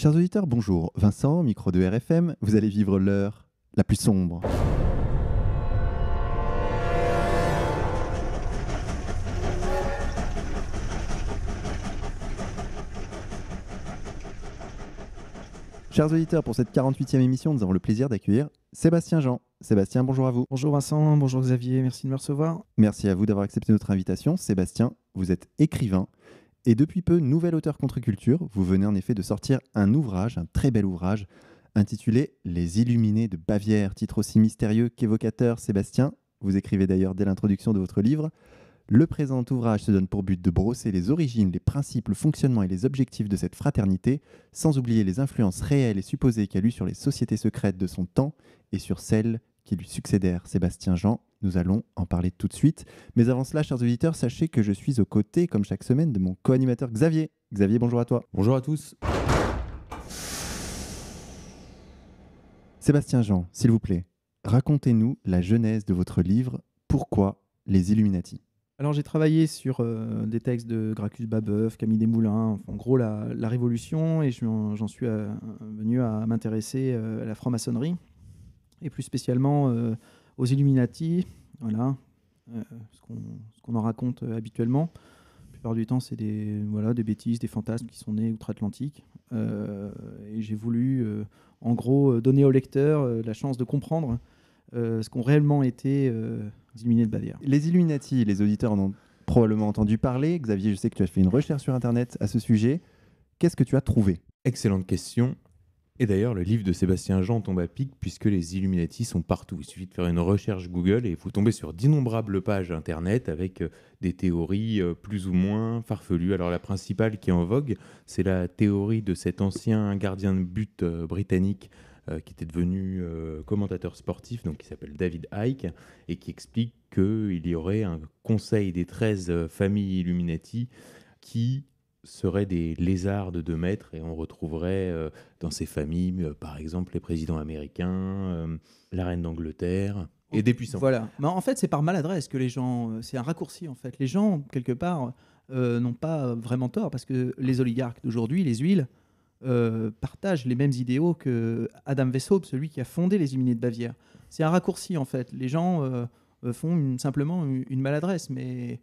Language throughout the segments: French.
Chers auditeurs, bonjour. Vincent, micro de RFM, vous allez vivre l'heure la plus sombre. Chers auditeurs, pour cette 48e émission, nous avons le plaisir d'accueillir Sébastien Jean. Sébastien, bonjour à vous. Bonjour Vincent, bonjour Xavier, merci de me recevoir. Merci à vous d'avoir accepté notre invitation. Sébastien, vous êtes écrivain et depuis peu nouvel auteur contre-culture. Vous venez en effet de sortir un ouvrage, un très bel ouvrage, intitulé Les Illuminés de Bavière, titre aussi mystérieux qu'évocateur. Sébastien, vous écrivez d'ailleurs dès l'introduction de votre livre le présent ouvrage se donne pour but de brosser les origines, les principes, le fonctionnement et les objectifs de cette fraternité, sans oublier les influences réelles et supposées qu'elle eut sur les sociétés secrètes de son temps et sur celles qui lui succédèrent. Sébastien Jean, nous allons en parler tout de suite. Mais avant cela, chers auditeurs, sachez que je suis aux côtés, comme chaque semaine, de mon co-animateur Xavier. Xavier, bonjour à toi. Bonjour à tous. Sébastien Jean, s'il vous plaît, racontez-nous la genèse de votre livre Pourquoi les Illuminati? Alors j'ai travaillé sur euh, des textes de Gracchus Babeuf, Camille Desmoulins, en gros la, Révolution, et j'en suis euh, venu à m'intéresser euh, à la franc-maçonnerie, et plus spécialement aux Illuminati, voilà, ce qu'on en raconte habituellement. La plupart du temps c'est des, voilà, des bêtises, des fantasmes qui sont nés outre-Atlantique, et j'ai voulu en gros donner au lecteur la chance de comprendre ce qu'ont réellement été les Illuminati de Bavière. Les Illuminati, les auditeurs en ont probablement entendu parler. Xavier, je sais que tu as fait une recherche sur Internet à ce sujet. Qu'est-ce que tu as trouvé? Excellente question. Et d'ailleurs, le livre de Sébastien Jean tombe à pic puisque les Illuminati sont partout. Il suffit de faire une recherche Google et vous tombez sur d'innombrables pages Internet avec euh, des théories euh, plus ou moins farfelues. Alors la principale qui est en vogue, c'est la théorie de cet ancien gardien de but euh, britannique qui était devenu commentateur sportif, donc qui s'appelle David Icke, et qui explique qu'il y aurait un conseil des 13 euh, familles Illuminati qui seraient des lézards de 2 mètres et on retrouverait dans ces familles, par exemple, les présidents américains, la reine d'Angleterre et des puissants. Voilà. Mais en fait, c'est par maladresse que les gens. C'est un raccourci, en fait. Les gens, quelque part, n'ont pas vraiment tort parce que les oligarques d'aujourd'hui, les huiles, euh, partagent les mêmes idéaux que Adam Weishaupt, celui qui a fondé les Illuminés de Bavière. C'est un raccourci en fait. Les gens euh, euh, font simplement une, maladresse, mais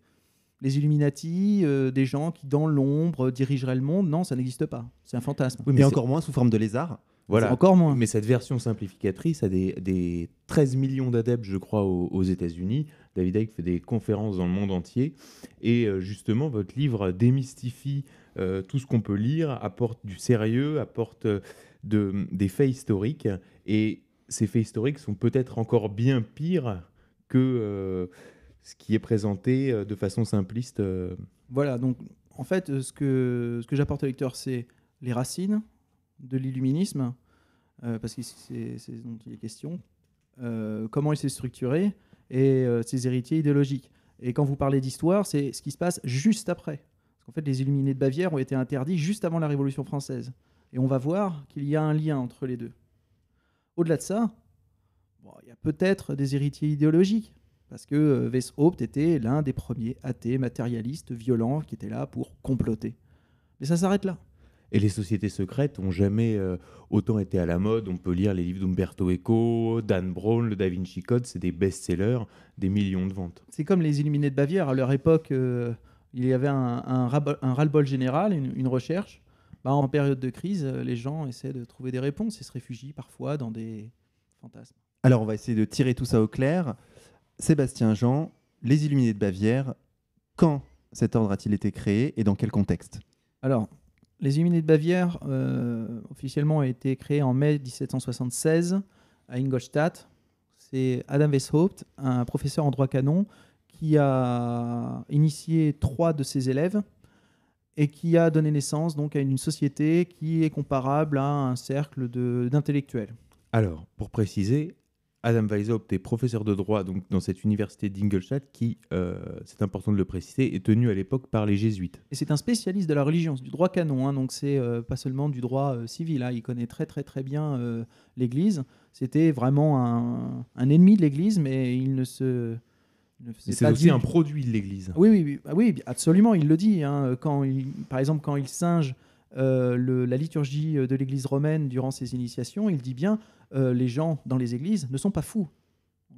les Illuminati, des gens qui dans l'ombre dirigeraient le monde, non, ça n'existe pas. C'est un fantasme. mais Et encore moins sous forme de lézard. Voilà. Encore moins. Mais cette version simplificatrice a des, 13 millions d'adeptes, je crois, aux, États-Unis. David Icke fait des conférences dans le monde entier. Et justement, votre livre démystifie euh, tout ce qu'on peut lire apporte du sérieux, apporte euh, de, des faits historiques. Et ces faits historiques sont peut-être encore bien pires que euh, ce qui est présenté de façon simpliste. Voilà, donc en fait, ce que, ce que j'apporte au lecteur, c'est les racines de l'illuminisme, parce que c'est ce dont il est question, comment il s'est structuré et ses héritiers idéologiques. Et quand vous parlez d'histoire, c'est ce qui se passe juste après. En fait, les Illuminés de Bavière ont été interdits juste avant la Révolution française. Et on va voir qu'il y a un lien entre les deux. Au-delà de ça, il y a peut-être des héritiers idéologiques, parce que euh, Weishaupt était l'un des premiers athées matérialistes violents qui étaient là pour comploter. Mais ça s'arrête là. Et les sociétés secrètes ont jamais euh, autant été à la mode. On peut lire les livres d'Umberto Eco, Dan Brown, le Da Vinci Code, c'est des best-sellers, des millions de ventes. C'est comme les Illuminés de Bavière. À leur époque, euh, il y avait un, un, ras-le-bol général, une, recherche. Bah, en période de crise, les gens essaient de trouver des réponses et se réfugient parfois dans des fantasmes. Alors, on va essayer de tirer tout ça au clair. Sébastien Jean, les Illuminés de Bavière, quand cet ordre a-t-il été créé et dans quel contexte? Alors, les Illuminés de Bavière, euh, officiellement, ont été créés en mai 1776 à Ingolstadt. C'est Adam Weishaupt, un professeur en droit canon, qui a initié trois de ses élèves et qui a donné naissance donc à une société qui est comparable à un cercle d'intellectuels. Alors, pour préciser, Adam Weishaupt est professeur de droit donc dans cette université d'Ingolstadt qui, euh, c'est important de le préciser, est tenu à l'époque par les jésuites. Et c'est un spécialiste de la religion, du droit canon, hein, donc c'est euh, pas seulement du droit euh, civil. Hein, il connaît très très très bien l'Église. C'était vraiment un, un, ennemi de l'Église, mais il ne se c'est aussi un produit de l'Église. Oui, oui, oui, ah oui, absolument, il le dit. Hein. quand il, par exemple, quand il singe euh, la liturgie de l'Église romaine durant ses initiations, il dit bien euh, les gens dans les églises ne sont pas fous.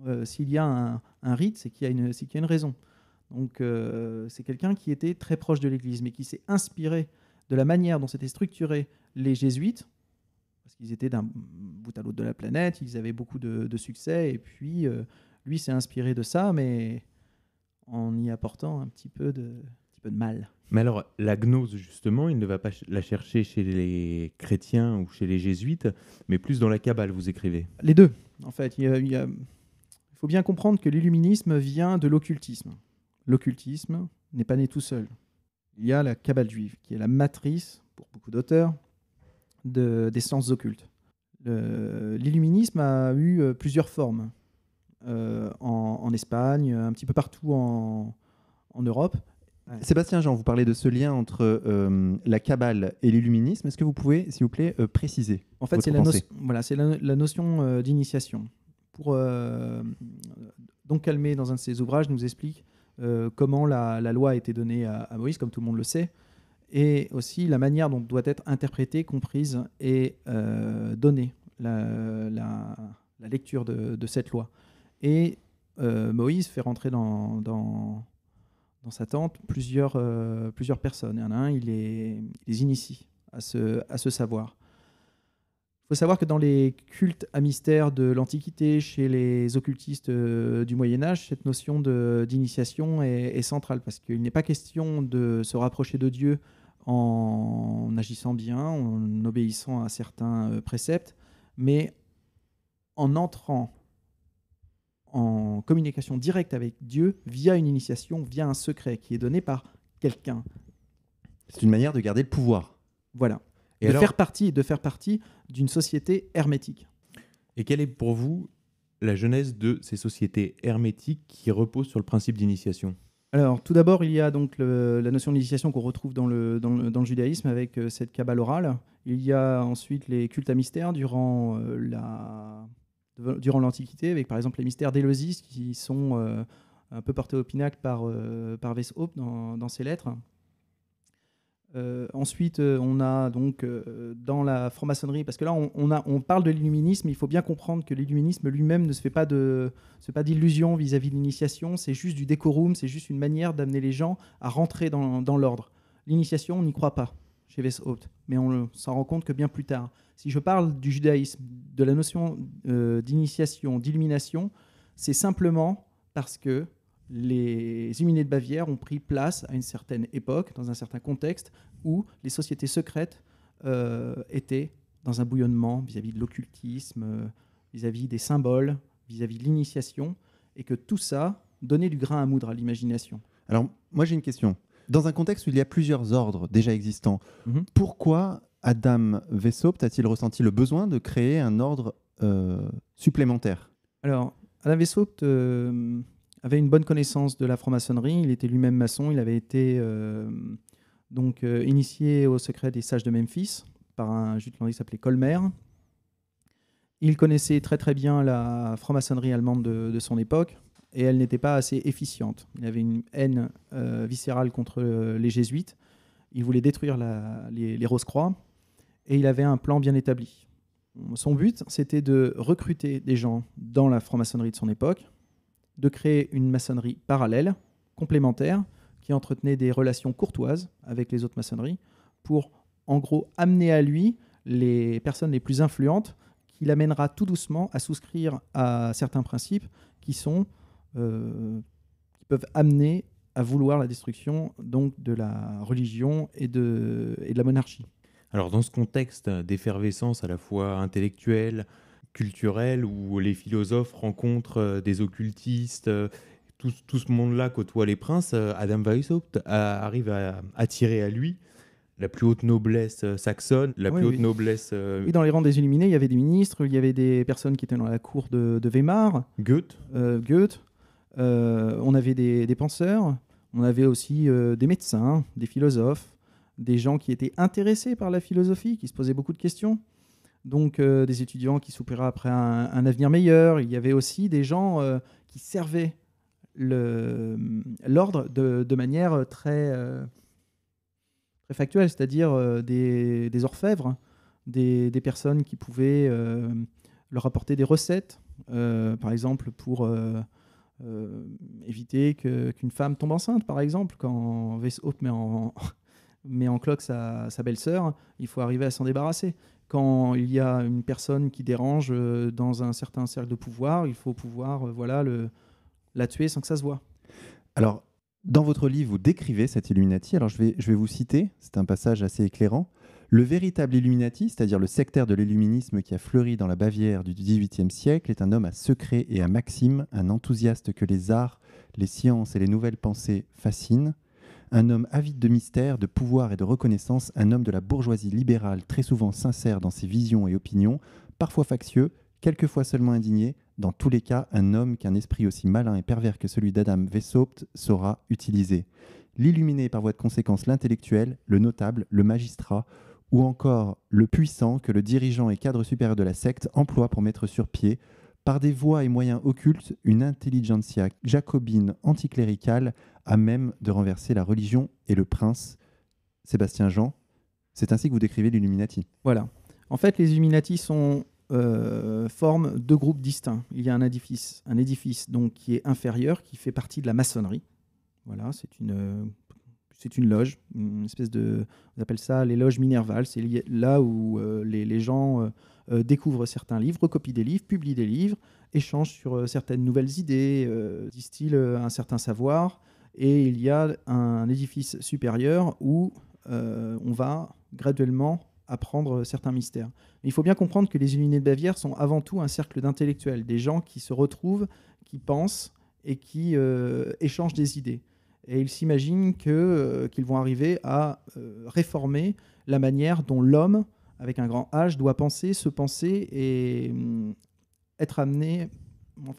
Euh, S'il y a un, rite, c'est qu'il y, a une- raison. Donc euh, c'est quelqu'un qui était très proche de l'Église, mais qui s'est inspiré de la manière dont s'étaient structurés les jésuites, parce qu'ils étaient d'un bout à l'autre de la planète, ils avaient beaucoup de, de succès, et puis euh, lui s'est inspiré de ça, mais en y apportant un petit peu de, petit peu de mal. Mais alors, la gnose, justement, il ne va pas la chercher chez les chrétiens ou chez les jésuites, mais plus dans la Kabbale, vous écrivez. Les deux, en fait. Il, y a- il y a- il faut bien comprendre que l'illuminisme vient de l'occultisme. L'occultisme n'est pas né tout seul. Il y a la Kabbale juive, qui est la matrice, pour beaucoup d'auteurs, de- des sciences occultes. L'illuminisme a eu euh, plusieurs formes. Euh, en, en Espagne, un petit peu partout en, en Europe. Sébastien Jean, vous parlez de ce lien entre euh, la Kabbale et l'illuminisme. Est-ce que vous pouvez, s'il vous plaît, euh, préciser En fait, c'est la, notion- voilà, c'est la, la notion euh, d'initiation. Pour donc Calmé, dans un de ses ouvrages, nous explique comment la, la loi a été donnée à, à Moïse, comme tout le monde le sait, et aussi la manière dont doit être interprétée, comprise et donnée la, lecture de, de cette loi. Et Moïse fait rentrer dans, dans, dans sa tente plusieurs, euh, plusieurs personnes. Il y en a un, il les, il les initie à ce, à ce savoir. Il faut savoir que dans les cultes à mystère de l'Antiquité, chez les occultistes euh, du Moyen Âge, cette notion d'initiation est, est centrale parce qu'il n'est pas question de se rapprocher de Dieu en agissant bien, en obéissant à certains euh, préceptes, mais en entrant en communication directe avec Dieu via une initiation, via un secret qui est donné par quelqu'un. C'est une manière de garder le pouvoir. Voilà. Et, de alors- faire partie, de faire partie d'une société hermétique. et quelle est pour vous la genèse de ces sociétés hermétiques qui reposent sur le principe d'initiation? Alors, tout d'abord, il y a donc le- la notion d'initiation qu'on retrouve dans le, dans, le, dans le judaïsme avec euh, cette cabale orale. Il y a ensuite les cultes à mystère durant euh, la durant l'Antiquité, avec par exemple les mystères d'Éleusis qui sont euh, un peu portés au pinacle par, euh, par dans, dans ses lettres. Euh, ensuite, on a donc dans la franc-maçonnerie, parce que là on, a, on parle de l'illuminisme, il faut bien comprendre que l'illuminisme lui-même ne se fait pas d'illusion vis-à-vis de l'initiation, c'est juste du décorum, c'est juste une manière d'amener les gens à rentrer dans, dans l'ordre. L'initiation, on n'y croit pas chez Weishaupt, mais on s'en rend compte que bien plus tard. Si je parle du judaïsme, de la notion euh, d'initiation, d'illumination, c'est simplement parce que les illuminés de Bavière ont pris place à une certaine époque, dans un certain contexte, où les sociétés secrètes euh, étaient dans un bouillonnement vis-à-vis de l'occultisme, euh, vis-à-vis des symboles, vis-à-vis de l'initiation, et que tout ça donnait du grain à moudre à l'imagination. Alors, moi j'ai une question. Dans un contexte où il y a plusieurs ordres déjà existants, Mhm. pourquoi Adam Weishaupt a-t-il ressenti le besoin de créer un ordre euh, supplémentaire? Alors, Alain Weishaupt euh, avait une bonne connaissance de la franc-maçonnerie. Il était lui-même maçon. Il avait été euh, donc initié au secret des sages de Memphis par un jutlandais qui s'appelait Colmer. Il connaissait très très bien la franc-maçonnerie allemande de, son époque et elle n'était pas assez efficiente. Il avait une haine viscérale contre les jésuites. Il voulait détruire les Rose-Croix et il avait un plan bien établi. Son but, c'était de recruter des gens dans la franc-maçonnerie de son époque, de créer une maçonnerie parallèle, complémentaire, qui entretenait des relations courtoises avec les autres maçonneries, pour en gros amener à lui les personnes les plus influentes, qui l'amènera tout doucement à souscrire à certains principes qui sont euh, qui peuvent amener à vouloir la destruction donc de la religion et de, et de la monarchie. Alors, dans ce contexte d'effervescence à la fois intellectuelle, culturelle, où les philosophes rencontrent euh, des occultistes, euh, tout, tout ce monde-là côtoie les princes, euh, Adam Weishaupt arrive à attirer à lui la plus haute noblesse saxonne, la Oui, plus haute oui. noblesse euh, Oui, dans les rangs des Illuminés, il y avait des ministres, il y avait des personnes qui étaient dans la cour de, de Weimar, Goethe. euh, Goethe, euh, on avait des, des penseurs, on avait aussi des médecins, des philosophes, des gens qui étaient intéressés par la philosophie, qui se posaient beaucoup de questions. Donc euh, des étudiants qui soupiraient après un, avenir meilleur. Il y avait aussi des gens euh, qui servaient l'ordre de, manière très, euh, très factuels, c'est-à-dire des, orfèvres, des, personnes qui pouvaient leur apporter des recettes, par exemple pour éviter qu'une femme tombe enceinte, par exemple, quand Weishaupt met en, met en cloque sa, sa belle-sœur, il faut arriver à s'en débarrasser. Quand il y a une personne qui dérange euh, dans un certain cercle de pouvoir, il faut pouvoir euh, voilà, la tuer sans que ça se voit. Alors, dans votre livre, vous décrivez cet Illuminati. Alors, je vais, je vais vous citer, c'est un passage assez éclairant. Le véritable Illuminati, c'est-à-dire le sectaire de l'illuminisme qui a fleuri dans la Bavière du XVIIIe siècle, est un homme à secret et à maxime, un enthousiaste que les arts, les sciences et les nouvelles pensées fascinent, un homme avide de mystère, de pouvoir et de reconnaissance, un homme de la bourgeoisie libérale, très souvent sincère dans ses visions et opinions, parfois factieux, quelquefois seulement indigné, dans tous les cas, un homme qu'un esprit aussi malin et pervers que celui d'Adam Weishaupt saura utiliser. L'illuminé par voie de conséquence l'intellectuel, le notable, le magistrat, ou encore le puissant que le dirigeant et cadre supérieur de la secte emploie pour mettre sur pied, par des voies et moyens occultes, une intelligentsia jacobine anticléricale à même de renverser la religion et le prince. Sébastien Jean, c'est ainsi que vous décrivez l'Illuminati. Voilà. En fait, les Illuminati sont euh, forment deux groupes distincts. Il y a un édifice, un édifice donc qui est inférieur, qui fait partie de la maçonnerie. Voilà, c'est une, c'est une loge, une espèce de, on appelle ça les loges minervales. C'est là où euh, les, les gens euh, euh, découvrent certains livres, recopient des livres, publient des livres, échangent sur certaines nouvelles idées, distillent un certain savoir. Et il y a un édifice supérieur où euh, on va graduellement apprendre certains mystères. Il faut bien comprendre que les Illuminés de Bavière sont avant tout un cercle d'intellectuels, des gens qui se retrouvent, qui pensent et qui euh, échangent des idées. Et ils s'imaginent euh, qu'ils vont arriver à réformer la manière dont l'homme, avec un grand H, doit penser, se penser et hum, être amené.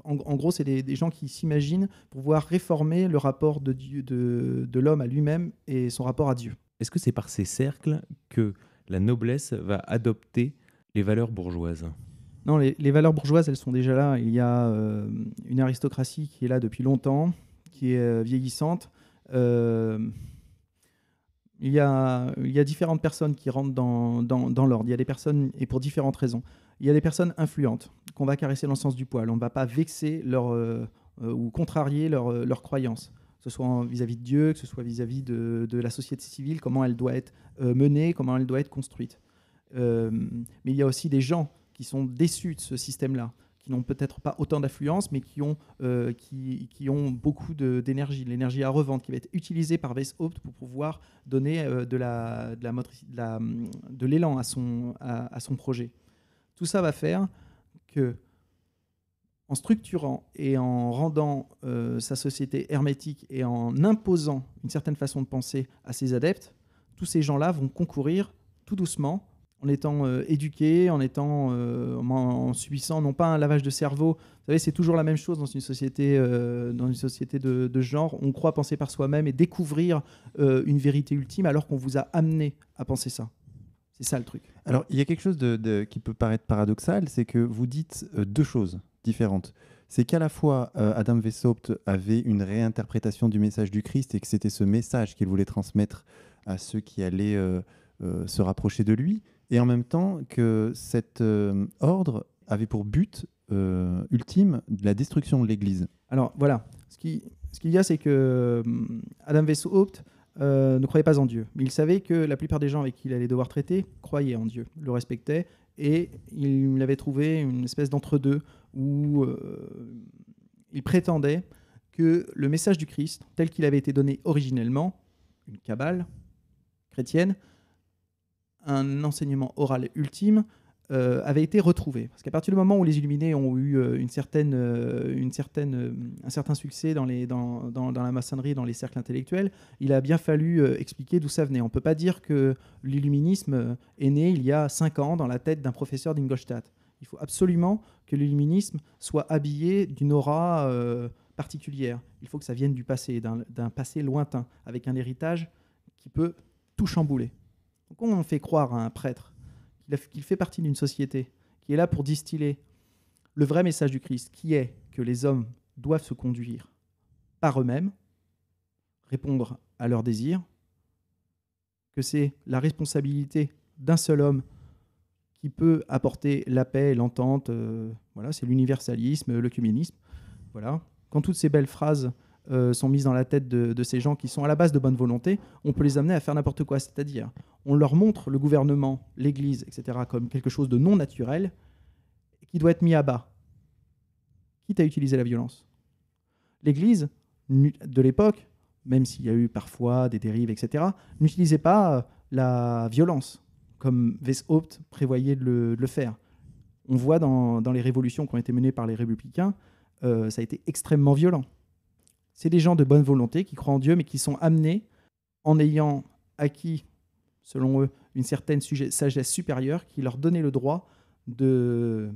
En, en gros, c'est des, des gens qui s'imaginent pouvoir réformer le rapport de, Dieu, de, de l'homme à lui-même et son rapport à Dieu. Est-ce que c'est par ces cercles que la noblesse va adopter les valeurs bourgeoises? Non, les, les valeurs bourgeoises, elles sont déjà là. Il y a euh, une aristocratie qui est là depuis longtemps, qui est euh, vieillissante. Euh, il, y a, il y a différentes personnes qui rentrent dans, dans, dans l'ordre. Il y a des personnes, et pour différentes raisons. Il y a des personnes influentes qu'on va caresser dans le sens du poil. On ne va pas vexer leur, euh, euh, ou contrarier leurs euh, croyances, que ce soit vis-à-vis de Dieu, que ce soit vis-à-vis de, de la société civile, comment elle doit être menée, comment elle doit être construite. Mais il y a aussi des gens qui sont déçus de ce système-là, qui n'ont peut-être pas autant d'affluence, mais qui ont, qui, qui ont beaucoup d'énergie, l'énergie à revendre, qui va être utilisée par Weishaupt pour pouvoir donner de la- de la de la- de l'élan à son, à son projet. Tout ça va faire que, en structurant et en rendant euh, sa société hermétique et en imposant une certaine façon de penser à ses adeptes, tous ces gens-là vont concourir tout doucement en étant euh, éduqués, en étant euh, en, subissant non pas un lavage de cerveau. Vous savez, c'est toujours la même chose dans une société, de, genre. On croit penser par soi-même et découvrir une vérité ultime alors qu'on vous a amené à penser ça. C'est ça le truc. Alors, il y a quelque chose de, de- qui peut paraître paradoxal, c'est que vous dites euh, deux choses différentes. C'est qu'à la fois, euh, Adam Weishaupt avait une réinterprétation du message du Christ et que c'était ce message qu'il voulait transmettre à ceux qui allaient euh, se rapprocher de lui, et en même temps que cet ordre avait pour but ultime de la destruction de l'Église. Alors voilà, ce qui- ce qu'il y a, c'est que Adam Weishaupt euh, ne croyait pas en Dieu. Il savait que la plupart des gens avec qui il allait devoir traiter croyaient en Dieu, le respectaient, et il avait trouvé une espèce d'entre-deux où euh, il prétendait que le message du Christ, tel qu'il avait été donné originellement, une cabale chrétienne, un enseignement oral ultime, euh, avait été retrouvé. Parce qu'à partir du moment où les Illuminés ont eu euh, une certaine, euh, une certaine, euh, un certain succès dans, la maçonnerie, dans les cercles intellectuels, il a bien fallu expliquer d'où ça venait. On ne peut pas dire que l'illuminisme est né il y a cinq ans dans la tête d'un professeur d'Ingolstadt. Il faut absolument que l'illuminisme soit habillé d'une aura particulière. Il faut que ça vienne du passé, d'un passé lointain, avec un héritage qui peut tout chambouler. Donc, on fait croire à un prêtre qu'il fait partie d'une société qui est là pour distiller le vrai message du Christ, qui est que les hommes doivent se conduire par eux-mêmes, répondre à leurs désirs, que c'est la responsabilité d'un seul homme qui peut apporter la paix, l'entente. euh, voilà, c'est l'universalisme, le. Voilà. Quand toutes ces belles phrases euh, sont mises dans la tête de, de ces gens qui sont à la base de bonne volonté, on peut les amener à faire n'importe quoi. C'est-à-dire, on leur montre le gouvernement, l'Église, etc., comme quelque chose de non naturel qui doit être mis à bas, quitte à utiliser la violence. L'Église de l'époque, même s'il y a eu parfois des dérives, etc., n'utilisait pas euh, la violence comme Weishaupt prévoyait de le, faire. On voit dans, dans les révolutions qui ont été menées par les républicains, euh, ça a été extrêmement violent. C'est des gens de bonne volonté qui croient en Dieu, mais qui sont amenés, en ayant acquis, selon eux, une certaine sagesse supérieure, qui leur donnait le droit de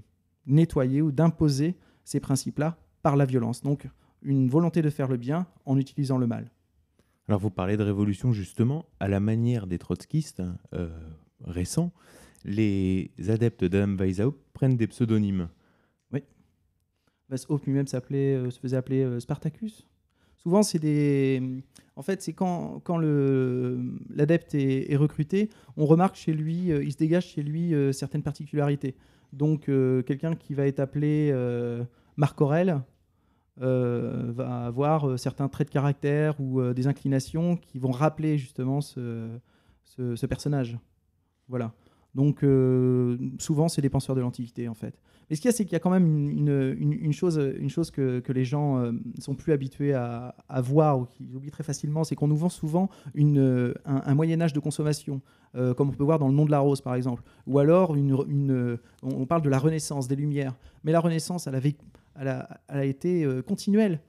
nettoyer ou d'imposer ces principes-là par la violence. Donc, une volonté de faire le bien en utilisant le mal. Alors vous parlez de révolution justement, à la manière des trotskistes euh, récents, les adeptes d'Adam Weishaupt prennent des pseudonymes. Weishaupt lui-même s'appelait, euh, se faisait appeler euh, Spartacus. Souvent, c'est des. En fait, c'est quand, quand l'adepte est, recruté, on remarque chez lui, euh, il se dégage chez lui euh, certaines particularités. Donc, euh, quelqu'un qui va être appelé Marc euh, va avoir certains traits de caractère ou des inclinations qui vont rappeler justement ce, ce, ce personnage. Voilà. Donc, souvent, c'est des penseurs de l'Antiquité, en fait. Mais ce qu'il y a, c'est qu'il y a quand même une, chose, une chose que, les gens euh, sont plus habitués à, voir ou qu'ils oublient très facilement, c'est qu'on nous vend souvent euh, un, Moyen Âge de consommation, euh, comme on peut voir dans Le Nom de la Rose, par exemple. Ou alors, on parle de la Renaissance, des Lumières. Mais la Renaissance, elle, a, été continuelle.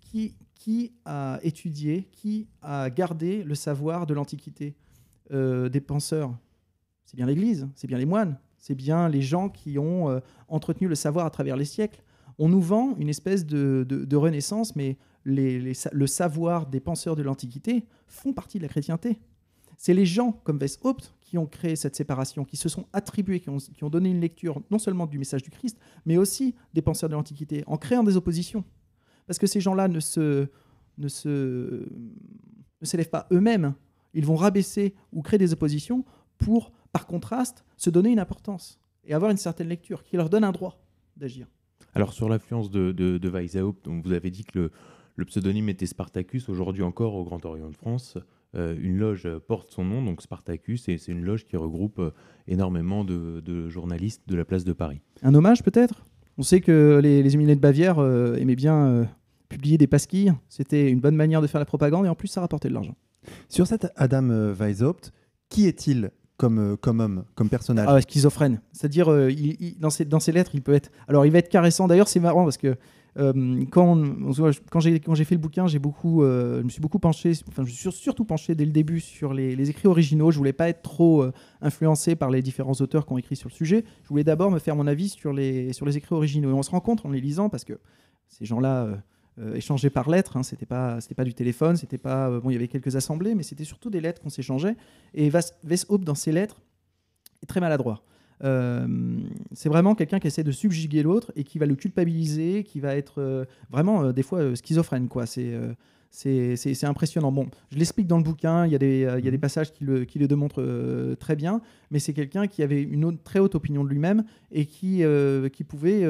Qui, a étudié, qui a gardé le savoir de l'Antiquité? Des penseurs c'est bien l'Église, c'est bien les moines, c'est bien les gens qui ont euh, entretenu le savoir à travers les siècles. On nous vend une espèce de, renaissance, mais le savoir des penseurs de l'Antiquité font partie de la chrétienté. C'est les gens comme Weishaupt qui ont créé cette séparation, qui se sont attribués, qui ont, qui ont donné une lecture non seulement du message du Christ, mais aussi des penseurs de l'Antiquité, en créant des oppositions. Parce que ces gens-là ne se, ne ne s'élèvent pas eux-mêmes. Ils vont rabaisser ou créer des oppositions pour, par contraste, se donner une importance et avoir une certaine lecture qui leur donne un droit d'agir. Alors sur l'influence de, de, de Weishaupt, donc vous avez dit que le, le pseudonyme était Spartacus. Aujourd'hui encore, au Grand Orient de France, euh, une loge porte son nom, donc Spartacus, et c'est une loge qui regroupe euh, énormément de, de journalistes de la place de Paris. Un hommage peut-être? On sait que les, les Illuminés de Bavière euh, aimaient bien euh, publier des pasquilles. C'était une bonne manière de faire la propagande et en plus ça rapportait de l'argent. Sur cet Adam Weishaupt, qui est-il? Comme, euh, comme homme, comme personnage Ah, schizophrène. C'est-à-dire, euh, dans, ses, dans ses lettres, il peut être. Alors, il va être caressant. D'ailleurs, c'est marrant parce que euh, quand, quand j'ai fait le bouquin, beaucoup, euh, je me suis beaucoup penché, enfin, je me suis sur- surtout penché dès le début sur les, les écrits originaux. Je voulais pas être trop influencé par les différents auteurs qui ont écrit sur le sujet. Je voulais d'abord me faire mon avis sur les, sur les écrits originaux. Et on se rend compte en les lisant parce que ces gens-là. Euh, échangeaient par lettres, hein, c'était pas c'était pas du téléphone, c'était pas euh, bon, il y avait quelques assemblées, mais c'était surtout des lettres qu'on s'échangeait. Et Weishaupt dans ses lettres est très maladroit. Euh, c'est vraiment quelqu'un qui essaie de subjuguer l'autre et qui va le culpabiliser, qui va être vraiment des fois schizophrène. Quoi. C'est, c'est, impressionnant. Bon, je l'explique dans le bouquin, il y a des, euh, il y a des passages qui le, qui le démontrent euh, très bien, mais c'est quelqu'un qui avait une autre- très haute opinion de lui-même et qui, euh, qui pouvait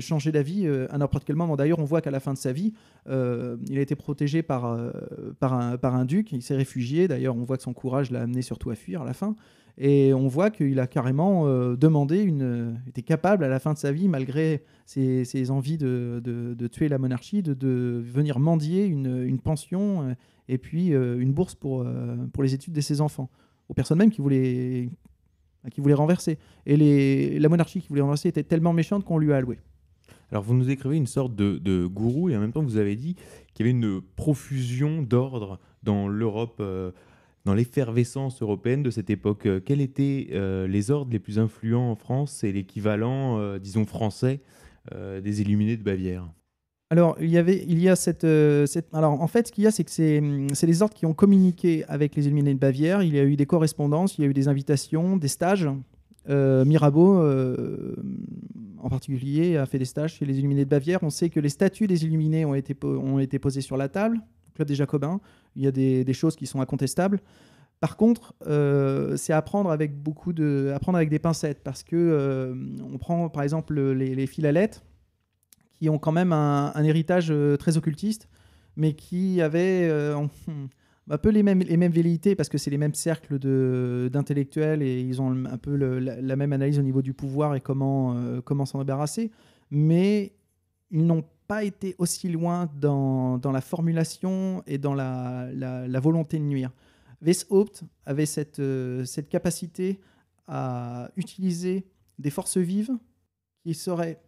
changer d'avis à n'importe quel moment. D'ailleurs, on voit qu'à la fin de sa vie, il a été protégé par, par, un, par un duc, il s'est réfugié. D'ailleurs, on voit que son courage l'a amené surtout à fuir à la fin. Et on voit qu'il a carrément euh, demandé, une, était capable à la fin de sa vie, malgré ses, envies de, de- tuer la monarchie, de, venir mendier une, une pension euh, et puis euh, une bourse pour, euh, pour les études de ses enfants, aux personnes même qui voulaient, qui voulaient renverser. Et les, la monarchie qui voulait renverser était tellement méchante qu'on lui a alloué. Alors vous nous écrivez une sorte de, de gourou et en même temps vous avez dit qu'il y avait une profusion d'ordres dans l'Europe, euh, dans l'effervescence européenne de cette époque. Euh, Quels étaient euh, les ordres les plus influents en France et l'équivalent, euh, disons, français des Illuminés de Bavière? Alors, il y, avait, il y a cette, Alors, en fait, ce qu'il y a, c'est que c'est hum, c'est les ordres qui ont communiqué avec les Illuminés de Bavière. Il y a eu des correspondances, il y a eu des invitations, des stages. Mirabeau, en particulier, a fait des stages chez les Illuminés de Bavière. On sait que les statuts des Illuminés ont été, ont été posés sur la table, Club des Jacobins. Il y a des, choses qui sont incontestables. Par contre, euh, c'est apprendre avec beaucoup de, apprendre avec des pincettes parce que euh, on prend par exemple les, les philalettes qui ont quand même un, héritage euh, très occultiste, mais qui avaient en- un peu les mêmes, les mêmes velléités parce que c'est les mêmes cercles d'intellectuels et ils ont un peu la, la même analyse au niveau du pouvoir et comment, comment s'en débarrasser. Mais ils n'ont pas été aussi loin dans, la formulation et dans la, volonté de nuire. Weishaupt avait cette, euh, cette capacité à utiliser des forces vives qui seraient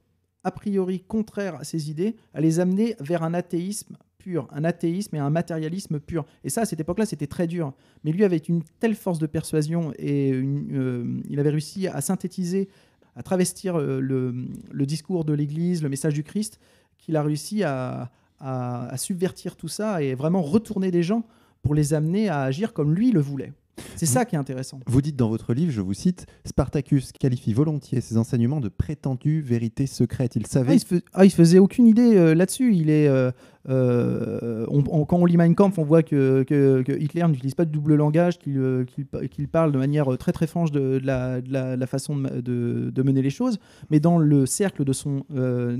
a priori contraires à ses idées, à les amener vers un athéisme pur, un athéisme et un matérialisme pur. Et ça, à cette époque-là, c'était très dur. Mais lui avait une telle force de persuasion et euh, il avait réussi à synthétiser, à travestir euh, le discours de l'Église, le message du Christ, qu'il a réussi à, à- à subvertir tout ça et vraiment retourner des gens pour les amener à agir comme lui le voulait. C'est ça qui est intéressant. Vous dites dans votre livre, je vous cite, Spartacus qualifie volontiers ses enseignements de prétendues vérités secrètes. Il Ah, savait il, se fais- ah, il se faisait aucune idée euh, là-dessus. Il est, euh, euh, on- on- quand on lit Mein Kampf, on voit que, que- que Hitler n'utilise pas de double langage, qu'il qu'il pa- qu'il parle de manière très très franche de, de la, de la- de la façon de, de- mener les choses. Mais dans le cercle de son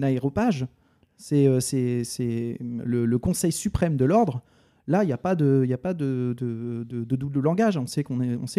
aéropage, c'est euh, le, Conseil suprême de l'ordre. Là, il n'y a pas de, double langage. On sait,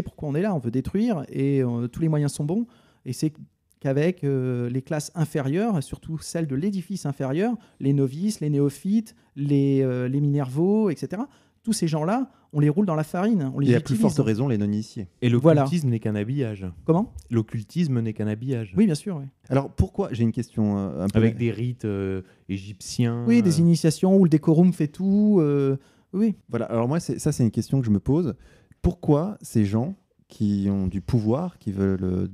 pourquoi on est là. On veut détruire et euh, tous les moyens sont bons. Et c'est qu'avec euh, les classes inférieures, surtout celles de l'édifice inférieur, les novices, les néophytes, les, les minervaux, etc., tous ces gens-là, on les roule dans la farine. On les et à plus utilise. forte raison les non-initiés. Et Voilà. l'occultisme n'est qu'un habillage. Comment? L'occultisme n'est qu'un habillage. Oui, bien sûr. oui. Alors pourquoi J'ai une question euh, un peu. Avec des rites euh, égyptiens. Oui, des euh, initiations où le décorum fait tout. euh, oui. Voilà, alors moi, c'est- ça, c'est une question que je me pose. Pourquoi ces gens qui ont du pouvoir, qui veulent, euh,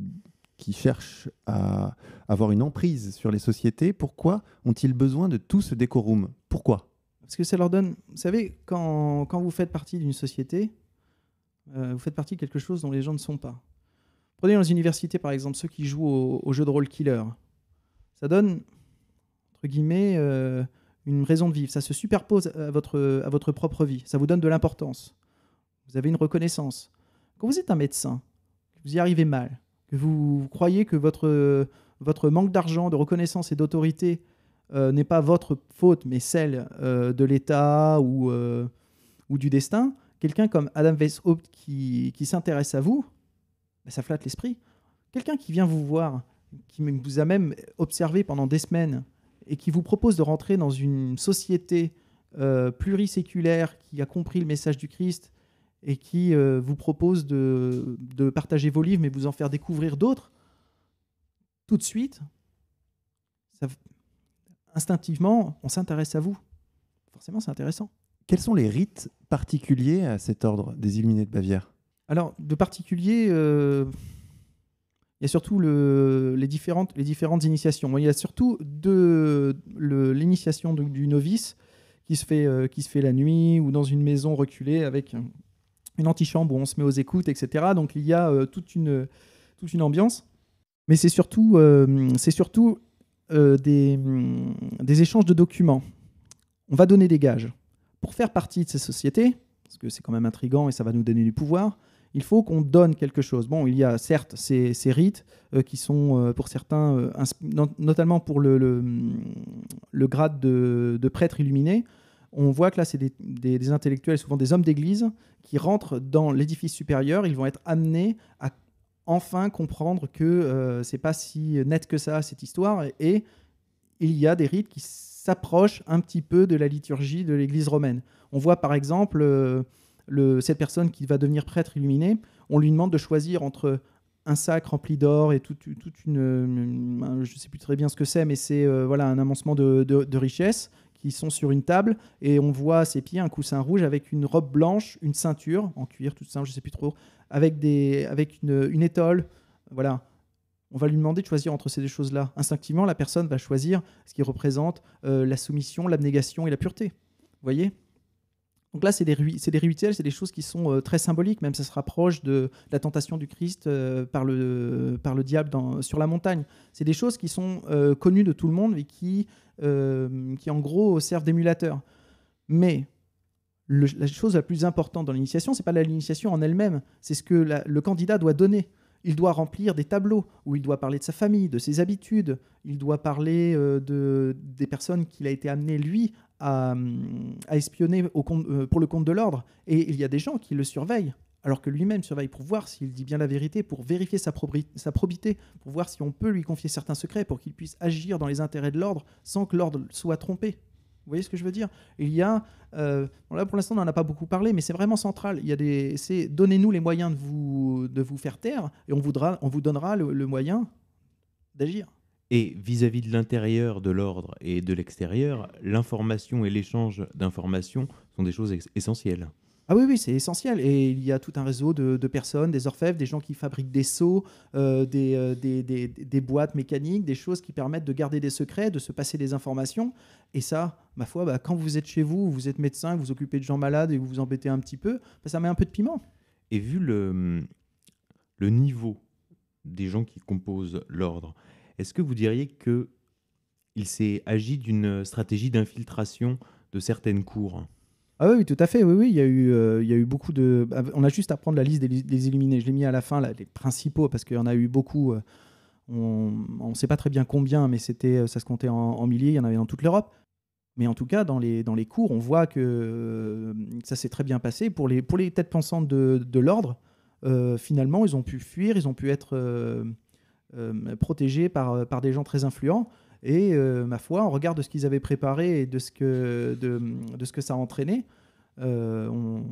qui cherchent à avoir une emprise sur les sociétés, pourquoi ont-ils besoin de tout ce décorum? Pourquoi? Parce que ça leur donne. Vous savez, quand, quand vous faites partie d'une société, euh, vous faites partie de quelque chose dont les gens ne sont pas. Prenez dans les universités, par exemple, ceux qui jouent au, au jeu de rôle killer. Ça donne, entre guillemets, euh, une raison de vivre. Ça se superpose à votre, à votre propre vie. Ça vous donne de l'importance. Vous avez une reconnaissance. Quand vous êtes un médecin, que vous y arrivez mal, que vous croyez que votre, votre manque d'argent, de reconnaissance et d'autorité n'est pas votre faute, mais celle euh, de l'État ou, euh, ou du destin, quelqu'un comme Adam Weishaupt qui, qui s'intéresse à vous, bah, ça flatte l'esprit. Quelqu'un qui vient vous voir, qui vous a même observé pendant des semaines et qui vous propose de rentrer dans une société euh, pluriséculaire qui a compris le message du Christ et qui euh, vous propose de, de partager vos livres mais vous en faire découvrir d'autres, tout de suite, ça, instinctivement, on s'intéresse à vous. Forcément, c'est intéressant. Quels sont les rites particuliers à cet ordre des Illuminés de Bavière? Alors, de particulier, euh, il y a surtout le- les, différentes, les différentes initiations. Il y a surtout l'initiation du, novice qui se, fait, euh, qui se fait la nuit ou dans une maison reculée avec un- une antichambre où on se met aux écoutes, etc. Donc, il y a euh, toute, une, toute une ambiance. Mais c'est surtout, c'est surtout euh, des, hum, des échanges de documents. On va donner des gages. Pour faire partie de ces sociétés, parce que c'est quand même intriguant et ça va nous donner du pouvoir, il faut qu'on donne quelque chose. Bon, il y a certes ces, rites euh, qui sont euh, pour certains, notamment pour le, le grade de, prêtre illuminé, on voit que là, c'est des- des intellectuels, souvent des hommes d'église, qui rentrent dans l'édifice supérieur. Ils vont être amenés à enfin comprendre que euh, c'est pas si net que ça, cette histoire. Et, il y a des rites qui s'approchent un petit peu de la liturgie de l'église romaine. On voit par exemple euh, cette personne qui va devenir prêtre illuminé, on lui demande de choisir entre un sac rempli d'or et toute, une, une- un- je sais plus très bien ce que c'est, mais c'est euh, voilà un amancement de, de, de richesses qui sont sur une table et on voit à ses pieds un coussin rouge avec une robe blanche, une ceinture en cuir, tout simple, je sais plus trop, avec des, avec une, étole, voilà. On va lui demander de choisir entre ces deux choses-là. Instinctivement, la personne va choisir ce qui représente euh, la soumission, l'abnégation et la pureté. Voyez? Donc là, c'est des, des rituels, c'est des choses qui sont euh, très symboliques, même ça se rapproche de la tentation du Christ euh, par, le, diable sur la montagne. C'est des choses qui sont euh, connues de tout le monde et qui, qui en gros, servent d'émulateur. Mais la chose la plus importante dans l'initiation, c'est pas l'initiation en elle-même, c'est ce que le candidat doit donner. Il doit remplir des tableaux où il doit parler de sa famille, de ses habitudes, il doit parler de, des personnes qu'il a été amené, lui, à, espionner euh, pour le compte de l'ordre. Et il y a des gens qui le surveillent, alors que lui-même surveille pour voir s'il dit bien la vérité, pour vérifier sa, probité, pour voir si on peut lui confier certains secrets, pour qu'il puisse agir dans les intérêts de l'ordre sans que l'ordre soit trompé. Vous voyez ce que je veux dire? Il y a, euh, là pour l'instant on n'en a pas beaucoup parlé, mais c'est vraiment central. Il y a des, c'est donnez-nous les moyens de vous, de vous faire taire, et on, voudra, on vous donnera le, le moyen d'agir. Et vis-à-vis de l'intérieur de l'ordre et de l'extérieur, l'information et l'échange d'informations sont des choses essentielles. Ah oui, oui, c'est essentiel. Et il y a tout un réseau de, de personnes, des orfèvres, des gens qui fabriquent des seaux, euh, des, euh, des, des- des boîtes mécaniques, des choses qui permettent de garder des secrets, de se passer des informations. Et ça, ma foi, bah, quand vous êtes chez vous, vous êtes médecin, vous vous occupez de gens malades et vous vous embêtez un petit peu, bah, ça met un peu de piment. Et vu le, le niveau des gens qui composent l'ordre, est-ce que vous diriez que il s'est agi d'une stratégie d'infiltration de certaines cours? Ah oui, tout à fait. Oui, oui, il y a eu, euh, il y a eu beaucoup de. On a juste à prendre la liste des, des illuminés. Je l'ai mis à la fin, les principaux, parce qu'il y en a eu beaucoup. euh, on ne sait pas très bien combien, mais c'était, euh, ça se comptait en, milliers. Il y en avait dans toute l'Europe. Mais en tout cas, dans les, dans les cours, on voit que ça s'est très bien passé. Pour les, pour les têtes pensantes de, de l'ordre, finalement, ils ont pu fuir, ils ont pu être protégés par, par des gens très influents. Et euh, ma foi, on regarde ce qu'ils avaient préparé et de ce que, de, de ce que ça euh, on,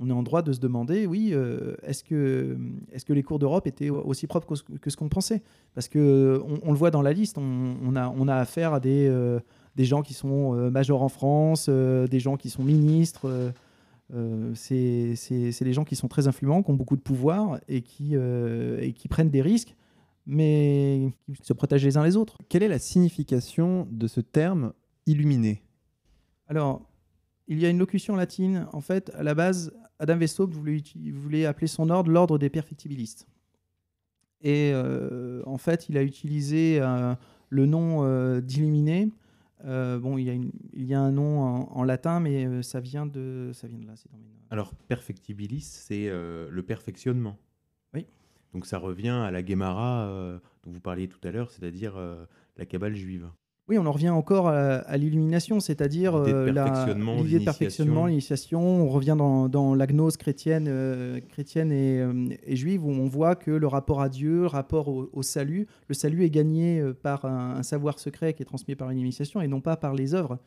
on est en droit de se demander, oui, euh, est-ce que, est que les cours d'Europe étaient aussi propres que ce- qu'on pensait? Parce que on, le voit dans la liste, on, a, on a affaire à des, euh, des gens qui sont euh, majors en France, euh, des gens qui sont ministres. euh, euh, c'est des gens qui sont très influents, qui ont beaucoup de pouvoir et qui, euh, et qui prennent des risques, mais qui se protègent les uns les autres. Quelle est la signification de ce terme illuminé? Alors, il y a une locution latine. En fait, à la base, Adam Weishaupt voulait, appeler son ordre l'ordre des perfectibilistes. Et euh, en fait, il a utilisé euh, le nom euh, d'illuminé. Euh, bon, il y, a une- il y a un nom en, en latin, mais euh, ça vient de, ça vient de là. dans mes. Alors, perfectibilis, c'est euh, le perfectionnement. Oui. Donc ça revient à la Guémara euh, dont vous parliez tout à l'heure, c'est-à-dire euh, la cabale juive. Oui, on en revient encore à, à l'illumination, c'est-à-dire L'idée de euh, perfectionnement, l'initiation. On revient dans, dans la gnose chrétienne, euh, chrétienne et, euh, et juive, où on voit que le rapport à Dieu, le rapport au, au salut, le salut est gagné euh, par un, un savoir secret qui est transmis par une initiation et non pas par les œuvres.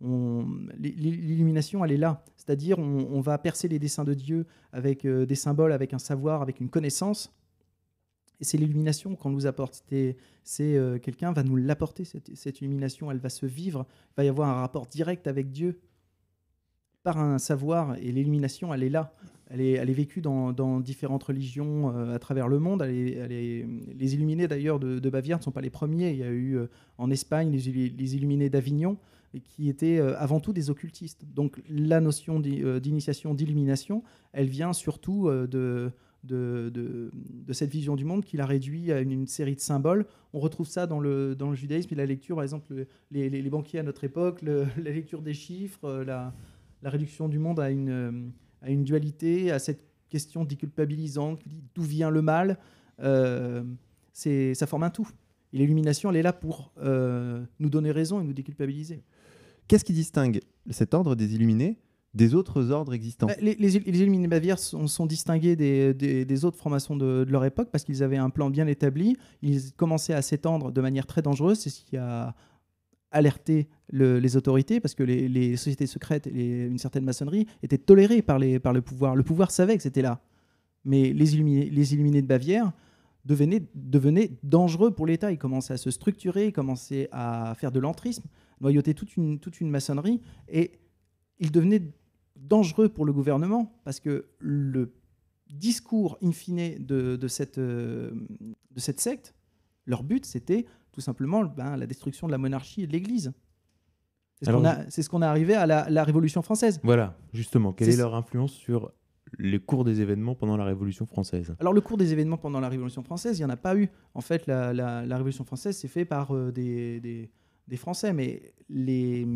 On- l'i- L'illumination, elle est là. C'est-à-dire, on, on va percer les desseins de Dieu avec euh, des symboles, avec un savoir, avec une connaissance. Et c'est l'illumination qu'on nous apporte. C'est euh, quelqu'un va nous l'apporter, cette, cette illumination. Elle va se vivre. Il va y avoir un rapport direct avec Dieu par un savoir. Et l'illumination, elle est là. Elle est, vécue dans, différentes religions euh, à travers le monde. Les illuminés, d'ailleurs, de, Bavière ne sont pas les premiers. Il y a eu euh, en Espagne les, les illuminés d'Avignon, qui étaient avant tout des occultistes. Donc la notion d'i- d'initiation, d'illumination, elle vient surtout de, de, cette vision du monde qui l'a réduit à une, série de symboles. On retrouve ça dans le, dans le judaïsme et la lecture, par exemple, le- les, banquiers à notre époque, la lecture des chiffres, euh, la, réduction du monde à une, euh, à une dualité, à cette question déculpabilisante d'où vient le mal? Euh, ça forme un tout. Et l'illumination, elle est là pour nous donner raison et nous déculpabiliser. Qu'est-ce qui distingue cet ordre des illuminés des autres ordres existants Bah, Les, les, les Illuminés bavières sont, sont distingués des, autres formations de, leur époque parce qu'ils avaient un plan bien établi. Ils commençaient à s'étendre de manière très dangereuse. C'est ce qui a alerté le- les autorités parce que les, sociétés secrètes et une certaine maçonnerie étaient tolérées par, le pouvoir. Le pouvoir savait que c'était là. Mais les Illuminés, les Illuminés de Bavière devenaient, devenaient dangereux pour l'État. Ils commençaient à se structurer, ils commençaient à faire de l'entrisme, noyauter toute une, toute une maçonnerie. Et ils devenaient dangereux pour le gouvernement parce que le discours in fine de, de cette, euh, de cette secte, leur but, c'était tout simplement ben, la destruction de la monarchie et de l'Église. C'est ce qu'on a- ce arrivé à la, la Révolution française. Voilà, justement, quelle est leur influence sur les cours des événements pendant la Révolution française? Alors le cours des événements pendant la Révolution française, il n'y en a pas eu. En fait, la, la- la Révolution française s'est fait par euh, des, des- des Français, mais les,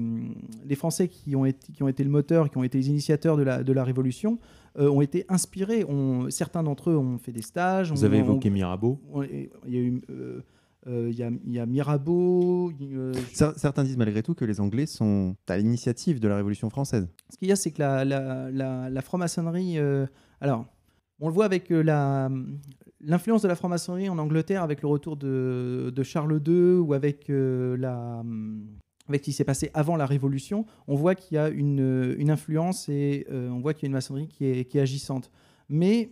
les Français qui ont, été, qui ont été le moteur, qui ont été les initiateurs de la, de la Révolution, euh, ont été inspirés. On, certains d'entre eux ont fait des stages. Vous on- avez on- évoqué Mirabeau. on- Il y a eu. euh, euh, il y, a, il y a Mirabeau. euh, Certains disent malgré tout que les Anglais sont à l'initiative de la Révolution française. Ce qu'il y a, c'est que la, la, la, la franc-maçonnerie. euh, alors, on le voit avec la. L'influence de la franc-maçonnerie en Angleterre avec le retour de, Charles II ou avec, euh, la, avec ce qui s'est passé avant la Révolution, on voit qu'il y a une, une influence et euh, on voit qu'il y a une maçonnerie qui est, agissante. Mais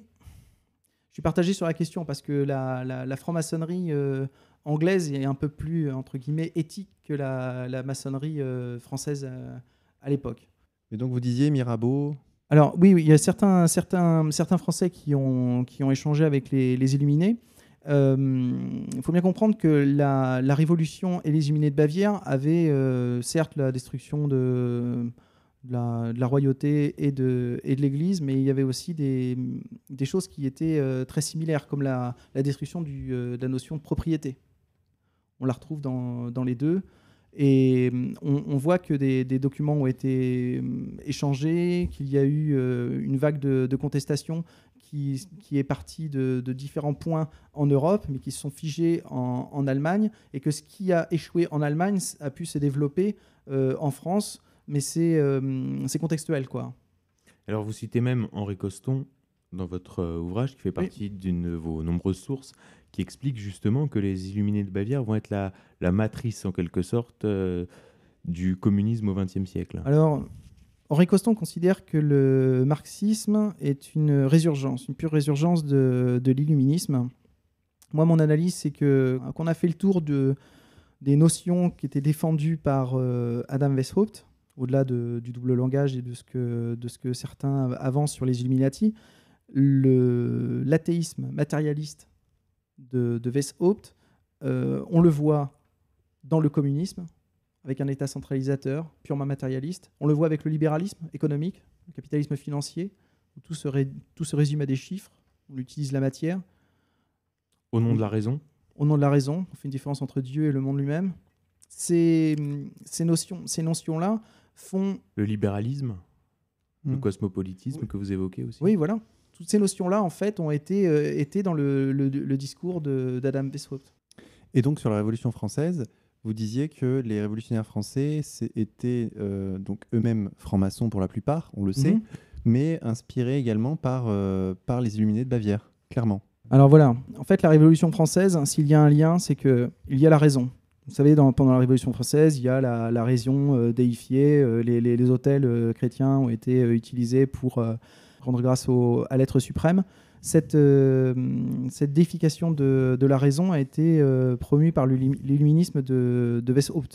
je suis partagé sur la question parce que la, franc-maçonnerie euh, anglaise est un peu plus, entre guillemets, éthique que la, maçonnerie euh, française euh, à l'époque. Et donc vous disiez Mirabeau. Alors oui, il y a certains, Français qui ont, échangé avec les, Illuminés. Il faut bien comprendre que la, Révolution et les Illuminés de Bavière avaient euh, certes la destruction de, la, royauté et de, l'Église, mais il y avait aussi des, choses qui étaient euh, très similaires, comme la, destruction euh, de la notion de propriété. On la retrouve dans les deux. Et hum, on, voit que des, documents ont été hum, échangés, qu'il y a eu euh, une vague de, de contestation qui, est partie de, différents points en Europe, mais qui se sont figés en, Allemagne, et que ce qui a échoué en Allemagne a pu se développer euh, en France, mais c'est euh, c'est contextuel, quoi. Alors vous citez même Henri Coston dans votre euh, ouvrage qui fait partie d'une de vos nombreuses sources qui explique justement que les Illuminés de Bavière vont être la, la matrice en quelque sorte euh, du communisme au XXe siècle. Alors, Henri Coston considère que le marxisme est une résurgence, une pure résurgence de, de l'illuminisme. Moi, mon analyse, c'est que qu'on a fait le tour de, des notions qui étaient défendues par euh, Adam Weishaupt, au-delà de- du double langage et de ce que, de ce que certains avancent sur les Illuminati, l'athéisme matérialiste de, de Weishaupt, euh, on le voit dans le communisme, avec un État centralisateur, purement matérialiste. On le voit avec le libéralisme économique, le capitalisme financier, où tout se, ré- tout se résume à des chiffres, on utilise la matière. Au nom de la raison Au nom de la raison, on fait une différence entre Dieu et le monde lui-même. Ces, ces notions, ces notions-là font... Le libéralisme Le Hmm. cosmopolitisme Oui. que vous évoquez aussi Oui, voilà. Toutes ces notions-là, en fait, ont été, euh, dans le, le- le discours d'Adam Weishaupt. Et donc sur la Révolution française, vous disiez que les révolutionnaires français étaient euh, donc eux-mêmes francs-maçons pour la plupart, on le sait, Mhm. mais inspirés également par, euh, par les Illuminés de Bavière, clairement. Alors voilà, en fait, la Révolution française, s'il y a un lien, c'est que il y a la raison. Vous savez, dans- pendant la Révolution française, il y a la, la raison euh, déifiée. euh, les, les- les autels euh, chrétiens ont été utilisés pour rendre grâce au- à l'être suprême. Cette, euh, cette déification de, de la raison a été euh, promue par l'illu- l'illuminisme de, de.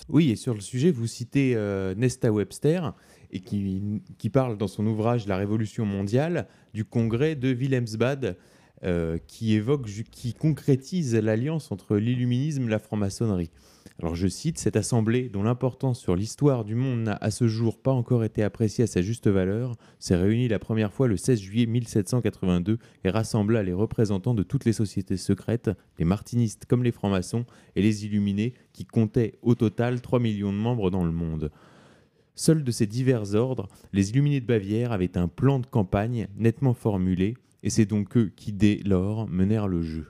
Oui, et sur le sujet, vous citez euh, Nesta Webster, et qui, qui parle dans son ouvrage La Révolution mondiale du congrès de Wilhelmsbad, euh, qui évoque, qui concrétise l'alliance entre l'illuminisme et la franc-maçonnerie. Alors je cite, cette assemblée, dont l'importance sur l'histoire du monde n'a à ce jour pas encore été appréciée à sa juste valeur, s'est réunie la première fois le 16 juillet 1782 et rassembla les représentants de toutes les sociétés secrètes, les martinistes comme les francs-maçons, et les illuminés, qui comptaient au total 3 millions de membres dans le monde. Seuls de ces divers ordres, les illuminés de Bavière avaient un plan de campagne nettement formulé, et c'est donc eux qui, dès lors, menèrent le jeu.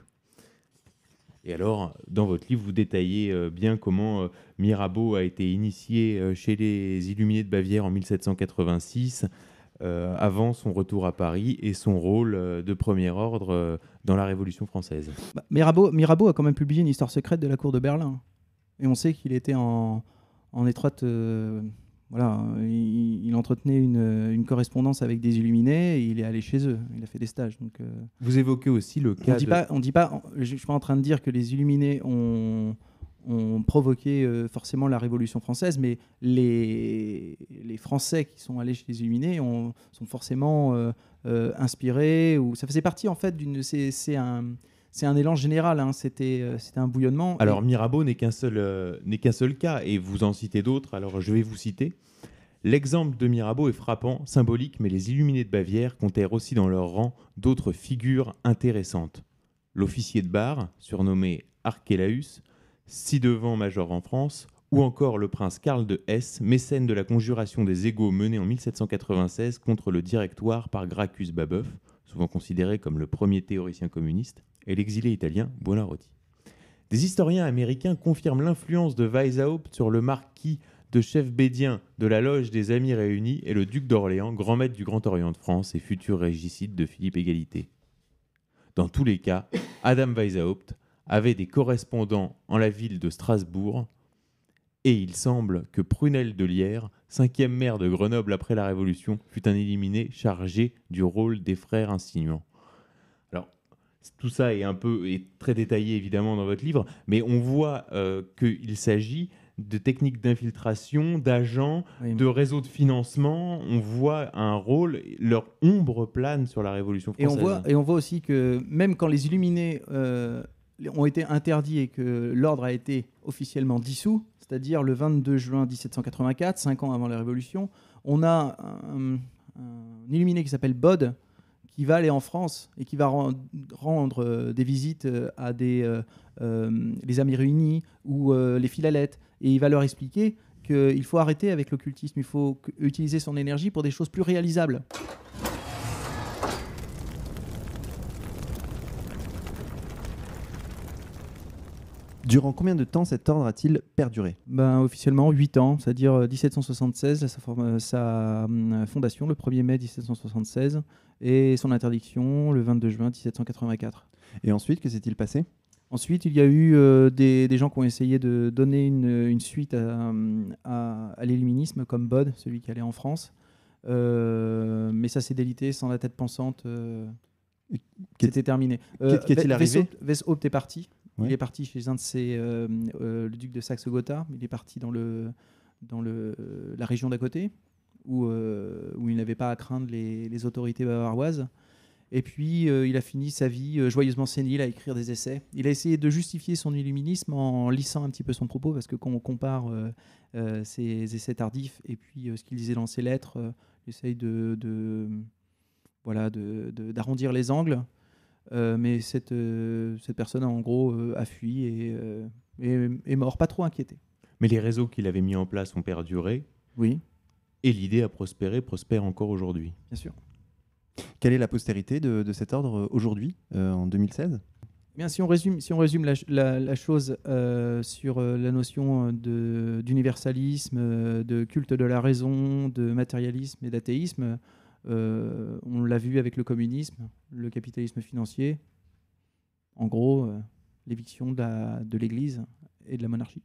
Et alors, dans votre livre, vous détaillez euh, bien comment euh, Mirabeau a été initié euh, chez les Illuminés de Bavière en 1786, euh, avant son retour à Paris, et son rôle de premier ordre dans la Révolution française. Bah, Mirabeau, a quand même publié une histoire secrète de la cour de Berlin. Et on sait qu'il était en, en étroite. Voilà, il, il entretenait une, une correspondance avec des illuminés et il est allé chez eux. Il a fait des stages. Donc, euh, Vous évoquez aussi le on cas dit de- pas, on dit pas. Je je suis pas en train de dire que les illuminés ont, ont provoqué euh, forcément la Révolution française, mais les, les Français qui sont allés chez les illuminés ont, sont forcément euh, inspirés. Ou ça faisait partie en fait d'une. C'est un. C'est un élan général, hein, c'était euh, c'était un bouillonnement. Alors Mirabeau n'est qu'un seul, euh, n'est qu'un seul cas, et vous en citez d'autres, alors je vais vous citer. L'exemple de Mirabeau est frappant, symbolique, mais les illuminés de Bavière comptèrent aussi dans leur rang d'autres figures intéressantes. L'officier de bar, surnommé Archelaus, ci-devant major en France, ou encore le prince Karl de Hesse, mécène de la conjuration des égaux menée en 1796 contre le directoire par Gracchus Babeuf, souvent considéré comme le premier théoricien communiste, et l'exilé italien Buonarroti. Des historiens américains confirment l'influence de Weishaupt sur le marquis de chef bédien de la loge des Amis réunis et le duc d'Orléans, grand maître du Grand Orient de France et futur régicide de Philippe Égalité. Dans tous les cas, Adam Weishaupt avait des correspondants en la ville de Strasbourg, et il semble que Prunel de Lierre, cinquième maire de Grenoble après la Révolution, fut un éliminé chargé du rôle des frères insinuants. Tout ça est un peu est très détaillé évidemment dans votre livre, mais on voit euh, qu'il s'agit de techniques d'infiltration, d'agents, Oui. de réseaux de financement. On voit un rôle, leur ombre plane sur la Révolution Et on, française. voit, et on voit aussi que même quand les Illuminés euh, ont été interdits et que l'ordre a été officiellement dissous, c'est-à-dire le 22 juin 1784, cinq ans avant la Révolution, on a un, un Illuminé qui s'appelle Bod qui va aller en France et qui va ren- rendre euh, des visites euh, à des, euh, les Amis réunis ou les Philalettes. Et il va leur expliquer qu'il faut arrêter avec l'occultisme, il faut utiliser son énergie pour des choses plus réalisables. Durant combien de temps cet ordre a-t-il perduré Ben, officiellement 8 ans, c'est-à-dire euh, 1776, sa, forme- euh, sa hum, fondation le 1er mai 1776 et son interdiction le 22 juin 1784. Et ensuite, que s'est-il passé Ensuite, il y a eu euh, des, des gens qui ont essayé de donner une, une suite à, à- à l'illuminisme, comme Bod, celui qui allait en France. Euh, mais ça s'est délité sans la tête pensante. euh, C'était terminé. qu'est- qu'est-il arrivé Weishaupt est parti. Ouais. Il est parti chez un de ses, euh, euh, le duc de Saxe-Gotha. Il est parti dans, le, dans le, la région d'à côté, où, euh, où il n'avait pas à craindre les, les autorités bavaroises. Et puis, euh, il a fini sa vie euh, joyeusement sénile à écrire des essais. Il a essayé de justifier son illuminisme en lissant un petit peu son propos, parce que quand on compare euh, euh, ses essais tardifs et puis euh, ce qu'il disait dans ses lettres, euh, il essaye de, de, voilà, de- de- d'arrondir les angles. Euh, mais cette, euh, cette personne, en gros, euh, a fui et euh, est, est mort, pas trop inquiété. Mais les réseaux qu'il avait mis en place ont perduré, Oui, et l'idée a prospéré, prospère encore aujourd'hui. bien sûr. Quelle est la postérité de, de cet ordre aujourd'hui, euh, en 2016 Bien, si on résume, si on résume la, ch- la- la chose euh, sur la notion de- d'universalisme, de culte de la raison, de matérialisme et d'athéisme, euh, on l'a vu avec le communisme, le capitalisme financier, en gros, euh, l'éviction de l'Église et de la monarchie.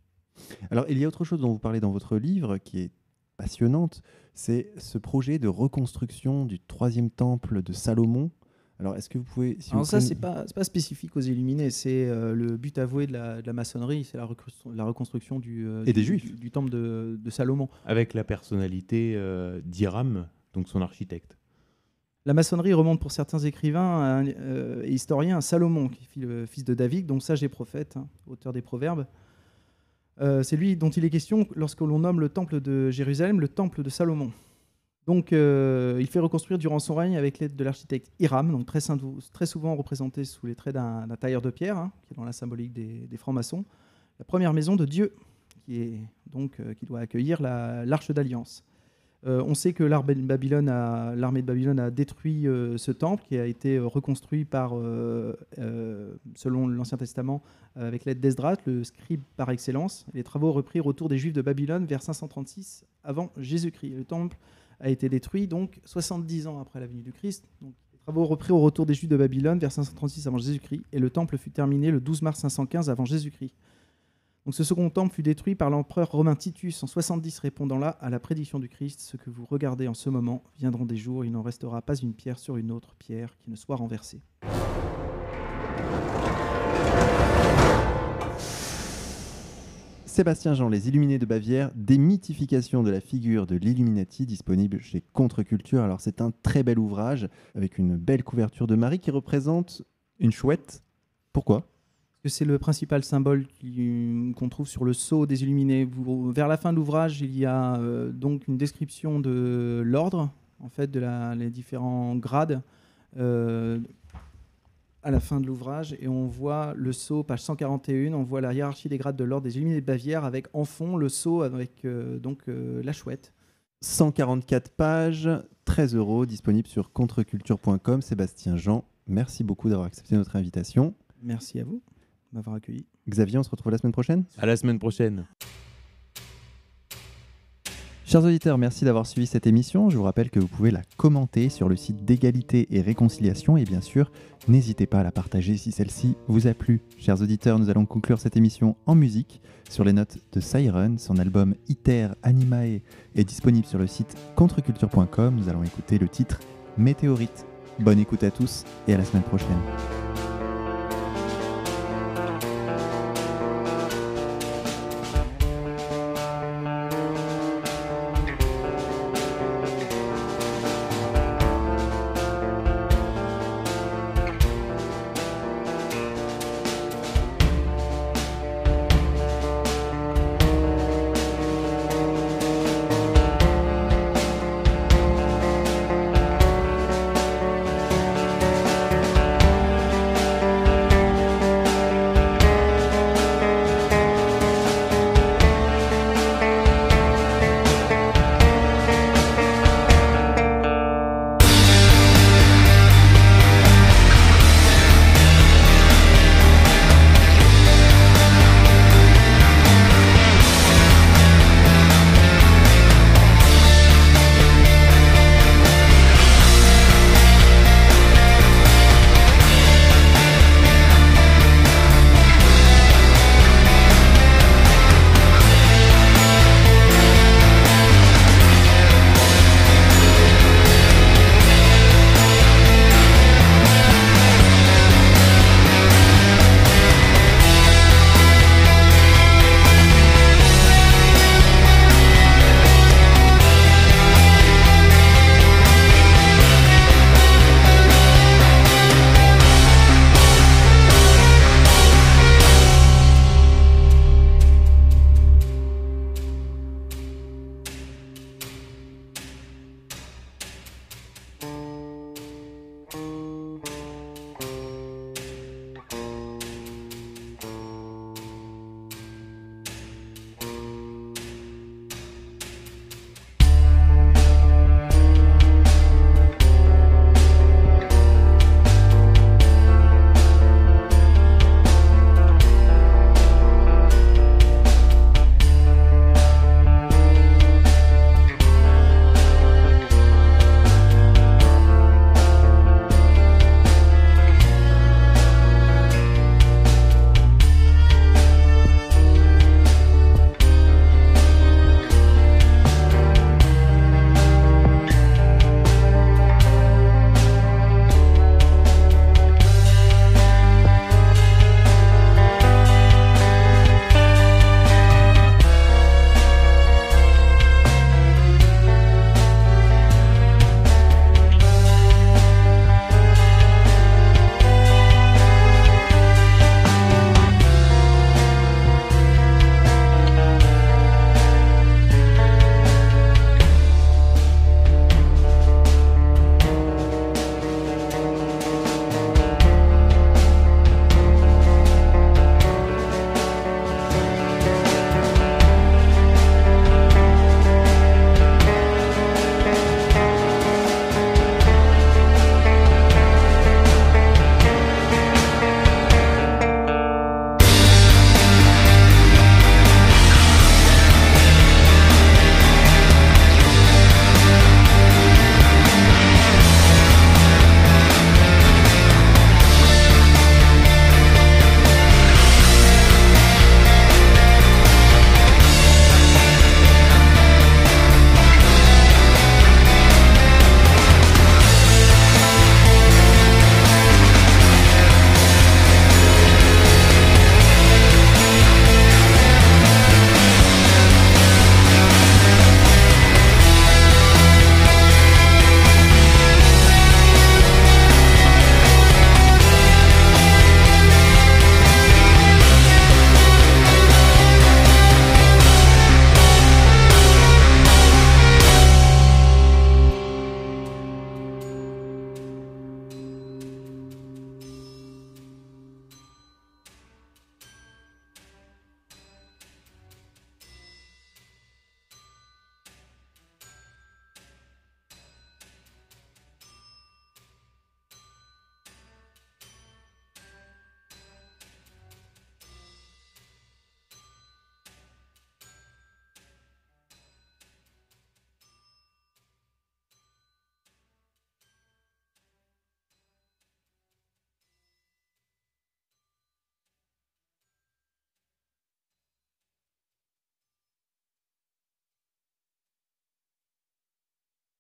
Alors, il y a autre chose dont vous parlez dans votre livre qui est passionnante, c'est ce projet de reconstruction du troisième temple de Salomon. Alors, est-ce que vous pouvez... Si Alors vous ça, pouvez- c'est pas, spécifique aux Illuminés, c'est euh, le but avoué de la, de la maçonnerie, c'est la, reconstru- la reconstruction du, euh, Et du- des Juifs. du, du temple de, de Salomon. Avec la personnalité euh, d'Hiram, donc son architecte. La maçonnerie remonte pour certains écrivains euh, et historiens à Salomon, qui le fils de David, donc sage et prophète, hein, auteur des Proverbes. Euh, c'est lui dont il est question lorsque l'on nomme le temple de Jérusalem le temple de Salomon. Donc, euh, il fait reconstruire durant son règne avec l'aide de l'architecte Hiram, donc très, souvent représenté sous les traits d'un tailleur de pierre, hein, qui est dans la symbolique des, francs-maçons, la première maison de Dieu, qui, doit accueillir la- l'arche d'alliance. Euh, on sait que l'armée de Babylone a, détruit euh, ce temple qui a été euh, reconstruit par, selon l'Ancien Testament, avec l'aide d'Esdras, le scribe par excellence. Les travaux reprirent autour des Juifs de Babylone vers 536 avant Jésus-Christ. Le temple a été détruit donc 70 ans après la venue du Christ. Les travaux reprirent au retour des Juifs de Babylone vers 536 avant Jésus-Christ et le temple fut terminé le 12 mars 515 avant Jésus-Christ. Donc ce second temple fut détruit par l'empereur romain Titus en 70 répondant là à la prédiction du Christ. Ce que vous regardez en ce moment viendront des jours, il n'en restera pas une pierre sur une autre pierre qui ne soit renversée. Sébastien Jean, Les Illuminés de Bavière, démythification de la figure de l'Illuminati, disponible chez Contre-Culture. Alors, c'est un très bel ouvrage avec une belle couverture de Marie qui représente une chouette. Pourquoi? Que c'est le principal symbole qui- qu'on trouve sur le sceau des Illuminés. Vers la fin de l'ouvrage, il y a euh, donc une description de l'ordre, en fait, de la- les différents grades. Euh, à la fin de l'ouvrage et on voit le sceau, page 141, on voit la hiérarchie des grades de l'ordre des illuminés de Bavière avec en fond le sceau avec euh, donc euh, la chouette. 144 pages, 13 euros, disponible sur contreculture.com. Sébastien Jean, merci beaucoup d'avoir accepté notre invitation. Merci à vous m'avoir accueilli. Xavier, on se retrouve la semaine prochaine? À la semaine prochaine. Chers auditeurs, merci d'avoir suivi cette émission. Je vous rappelle que vous pouvez la commenter sur le site d'égalité et réconciliation et bien sûr, n'hésitez pas à la partager si celle-ci vous a plu. Chers auditeurs, nous allons conclure cette émission en musique sur les notes de Siren. Son album Iter Animae est disponible sur le site contreculture.com. Nous allons écouter le titre Météorite. Bonne écoute à tous et à la semaine prochaine.